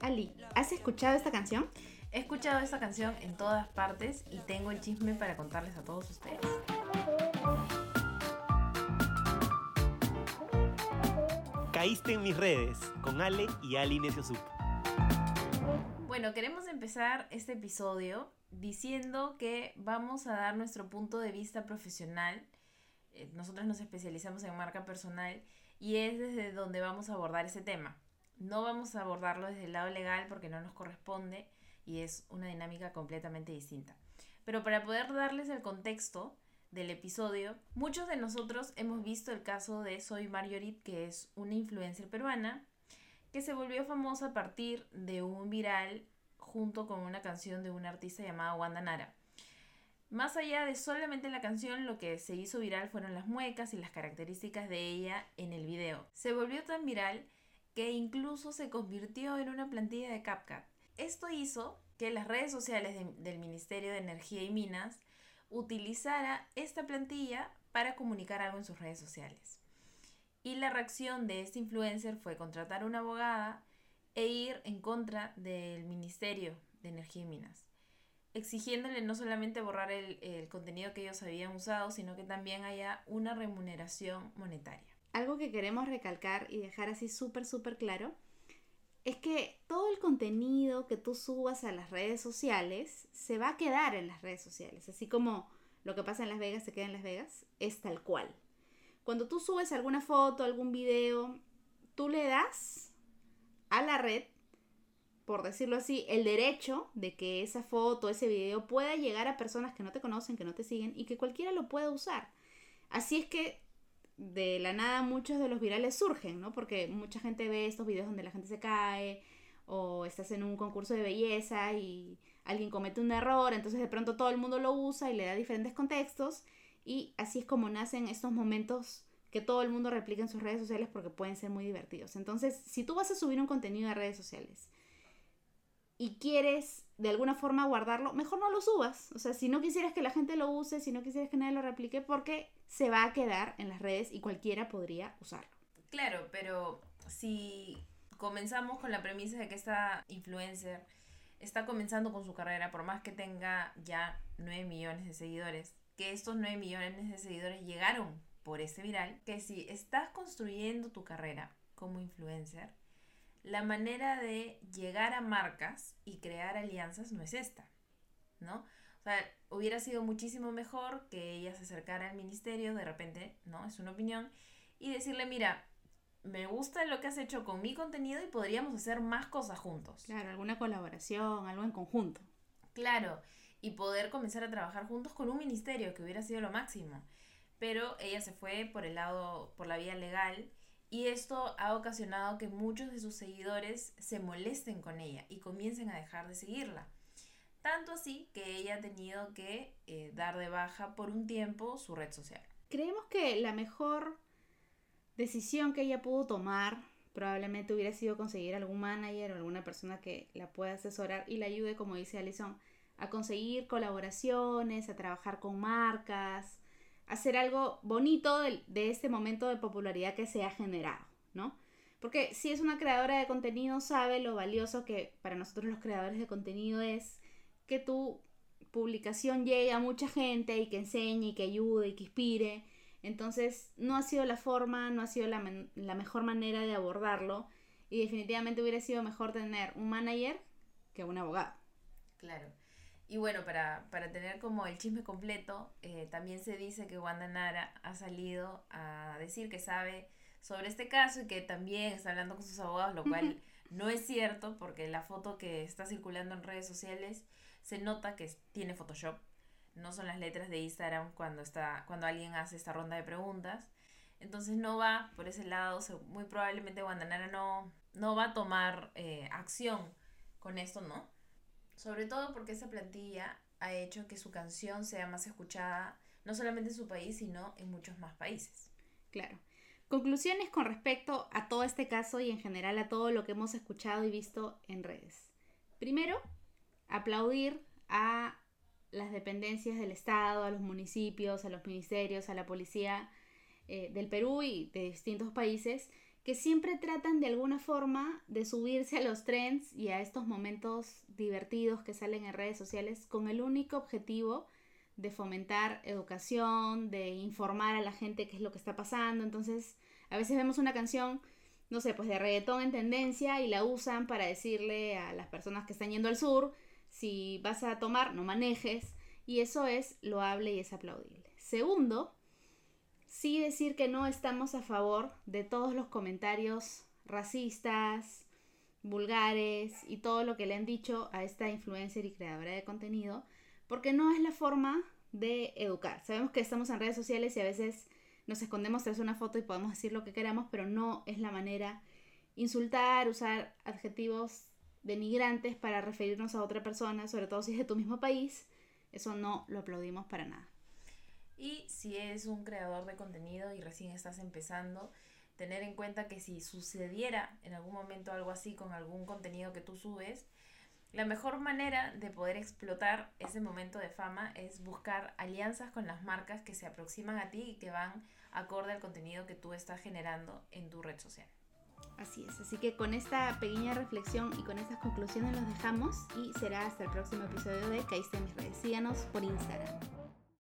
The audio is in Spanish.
Ali, ¿has escuchado esta canción? He escuchado esta canción en todas partes y tengo el chisme para contarles a todos ustedes. Caíste en mis redes con Ale y Ali Necio Sup. Bueno, queremos empezar este episodio diciendo que vamos a dar nuestro punto de vista profesional. Eh, Nosotros nos especializamos en marca personal y es desde donde vamos a abordar ese tema. No vamos a abordarlo desde el lado legal porque no nos corresponde y es una dinámica completamente distinta. Pero para poder darles el contexto del episodio, muchos de nosotros hemos visto el caso de Soy Marjorit, que es una influencer peruana que se volvió famosa a partir de un viral junto con una canción de una artista llamada Wanda Nara. Más allá de solamente la canción, lo que se hizo viral fueron las muecas y las características de ella en el video. Se volvió tan viral que incluso se convirtió en una plantilla de CapCut. Esto hizo que las redes sociales de- del Ministerio de Energía y Minas utilizara esta plantilla para comunicar algo en sus redes sociales. Y la reacción de este influencer fue contratar a una abogada e ir en contra del Ministerio de Energía y Minas, exigiéndole no solamente borrar el, el contenido que ellos habían usado, sino que también haya una remuneración monetaria. Algo que queremos recalcar y dejar así súper, súper claro es que todo el contenido que tú subas a las redes sociales se va a quedar en las redes sociales. Así como lo que pasa en Las Vegas se queda en Las Vegas, es tal cual. Cuando tú subes alguna foto, algún video, tú le das a la red, por decirlo así, el derecho de que esa foto, ese video pueda llegar a personas que no te conocen, que no te siguen y que cualquiera lo pueda usar. Así es que de la nada muchos de los virales surgen, ¿no? Porque mucha gente ve estos videos donde la gente se cae o estás en un concurso de belleza y alguien comete un error, entonces de pronto todo el mundo lo usa y le da diferentes contextos y así es como nacen estos momentos que todo el mundo replica en sus redes sociales porque pueden ser muy divertidos. Entonces, si tú vas a subir un contenido a redes sociales y quieres de alguna forma guardarlo, mejor no lo subas. O sea, si no quisieras que la gente lo use, si no quisieras que nadie lo replique, porque se va a quedar en las redes y cualquiera podría usarlo. Claro, pero si comenzamos con la premisa de que esta influencer está comenzando con su carrera, por más que tenga ya 9 millones de seguidores, que estos 9 millones de seguidores llegaron por ese viral, que si estás construyendo tu carrera como influencer, la manera de llegar a marcas y crear alianzas no es esta, ¿no? O sea, hubiera sido muchísimo mejor que ella se acercara al ministerio, de repente, ¿no? Es una opinión, y decirle, mira, me gusta lo que has hecho con mi contenido y podríamos hacer más cosas juntos. Claro, alguna colaboración, algo en conjunto. Claro, y poder comenzar a trabajar juntos con un ministerio, que hubiera sido lo máximo. Pero ella se fue por el lado, por la vía legal, y esto ha ocasionado que muchos de sus seguidores se molesten con ella y comiencen a dejar de seguirla. Tanto así que ella ha tenido que eh, dar de baja por un tiempo su red social. Creemos que la mejor decisión que ella pudo tomar probablemente hubiera sido conseguir algún manager o alguna persona que la pueda asesorar y la ayude, como dice Alison, a conseguir colaboraciones, a trabajar con marcas, hacer algo bonito de, de este momento de popularidad que se ha generado, ¿no? Porque si es una creadora de contenido, sabe lo valioso que para nosotros los creadores de contenido es que tu publicación llegue a mucha gente y que enseñe y que ayude y que inspire. Entonces no ha sido la forma, no ha sido la, la mejor manera de abordarlo y definitivamente hubiera sido mejor tener un manager que un abogado. Claro. Y bueno, para, para tener como el chisme completo, eh, también se dice que Wanda Nara ha salido a decir que sabe sobre este caso y que también está hablando con sus abogados, lo cual no es cierto porque la foto que está circulando en redes sociales se nota que tiene Photoshop. No son las letras de Instagram cuando, está, cuando alguien hace esta ronda de preguntas. Entonces no va por ese lado. Muy probablemente Wanda Nara no, no va a tomar eh, acción con esto, ¿no? Sobre todo porque esa plantilla ha hecho que su canción sea más escuchada no solamente en su país, sino en muchos más países. Claro. Conclusiones con respecto a todo este caso y en general a todo lo que hemos escuchado y visto en redes. Primero, aplaudir a las dependencias del Estado, a los municipios, a los ministerios, a la policía eh, del Perú y de distintos países que siempre tratan de alguna forma de subirse a los trends y a estos momentos divertidos que salen en redes sociales con el único objetivo de fomentar educación, de informar a la gente qué es lo que está pasando. Entonces, a veces vemos una canción, no sé, pues de reggaetón en tendencia y la usan para decirle a las personas que están yendo al sur, si vas a tomar, no manejes. Y eso es loable y es aplaudible. Segundo, sí decir que no estamos a favor de todos los comentarios racistas, vulgares y todo lo que le han dicho a esta influencer y creadora de contenido, porque no es la forma de educar. Sabemos que estamos en redes sociales y a veces nos escondemos tras una foto y podemos decir lo que queramos, pero no es la manera insultar, usar adjetivos denigrantes para referirnos a otra persona, sobre todo si es de tu mismo país, eso no lo aplaudimos para nada. Y si eres un creador de contenido y recién estás empezando, tener en cuenta que si sucediera en algún momento algo así con algún contenido que tú subes, la mejor manera de poder explotar ese momento de fama es buscar alianzas con las marcas que se aproximan a ti y que van acorde al contenido que tú estás generando en tu red social. Así es, así que con esta pequeña reflexión y con estas conclusiones los dejamos y será hasta el próximo episodio de Caíste en mis redes. Síganos por Instagram.